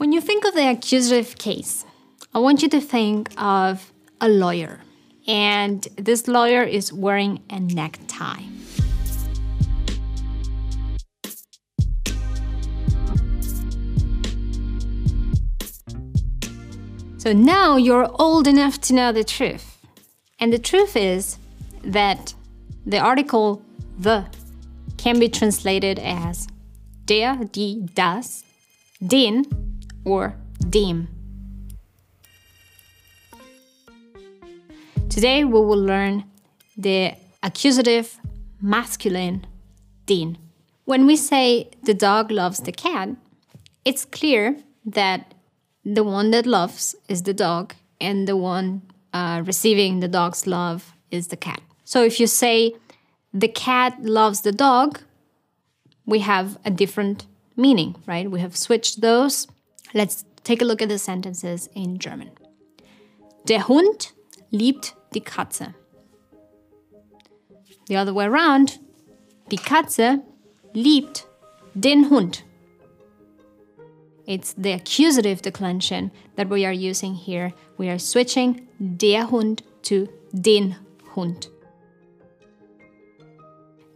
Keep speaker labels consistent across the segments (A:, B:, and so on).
A: When you think of the accusative case, I want you to think of a lawyer. And this lawyer is wearing a necktie. So now you're old enough to know the truth. And the truth is that the article the can be translated as der, die, das, den, or dem. Today we will learn the accusative masculine den. When we say the dog loves the cat, it's clear that the one that loves is the dog, and the one uh, receiving the dog's love is the cat. So if you say the cat loves the dog, we have a different meaning, right? We have switched those. Let's take a look at the sentences in German. Der Hund liebt die Katze. The other way around, die Katze liebt den Hund. It's the accusative declension that we are using here. We are switching der Hund to den Hund.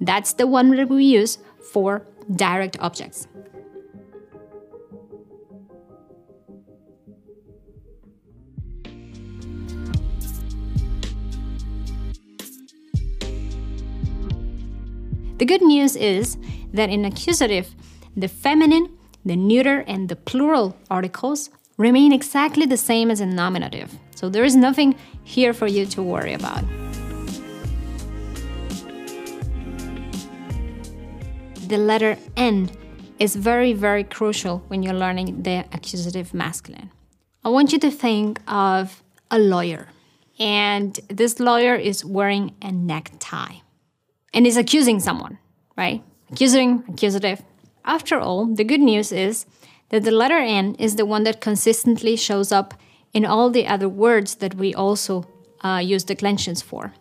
A: That's the one that we use for direct objects. The good news is that in accusative, the feminine the neuter and the plural articles remain exactly the same as in nominative. So there is nothing here for you to worry about. The letter N is very, very crucial when you're learning the accusative masculine. I want you to think of a lawyer, and this lawyer is wearing a necktie and is accusing someone, right? Accusing, accusative, after all, the good news is that the letter N is the one that consistently shows up in all the other words that we also uh, use declensions for.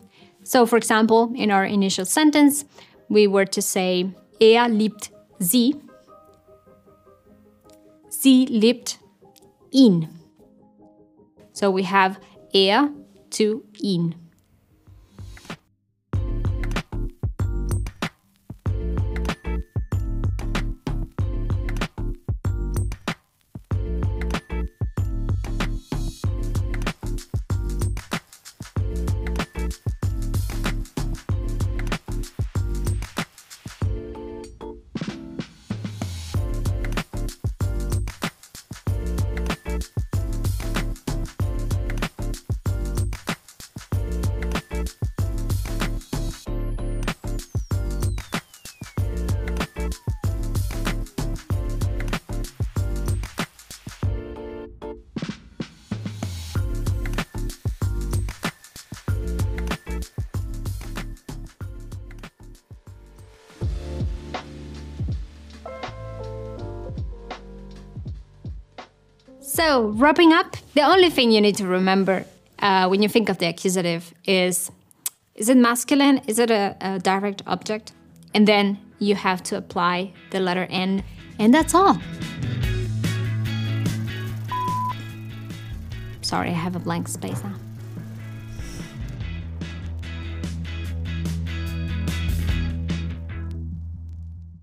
A: So, for example, in our initial sentence, we were to say, Er liebt sie. Sie liebt ihn. So we have er to ihn. So, wrapping up, the only thing you need to remember uh, when you think of the accusative is is it masculine? Is it a, a direct object? And then you have to apply the letter N, and that's all. Sorry, I have a blank space now.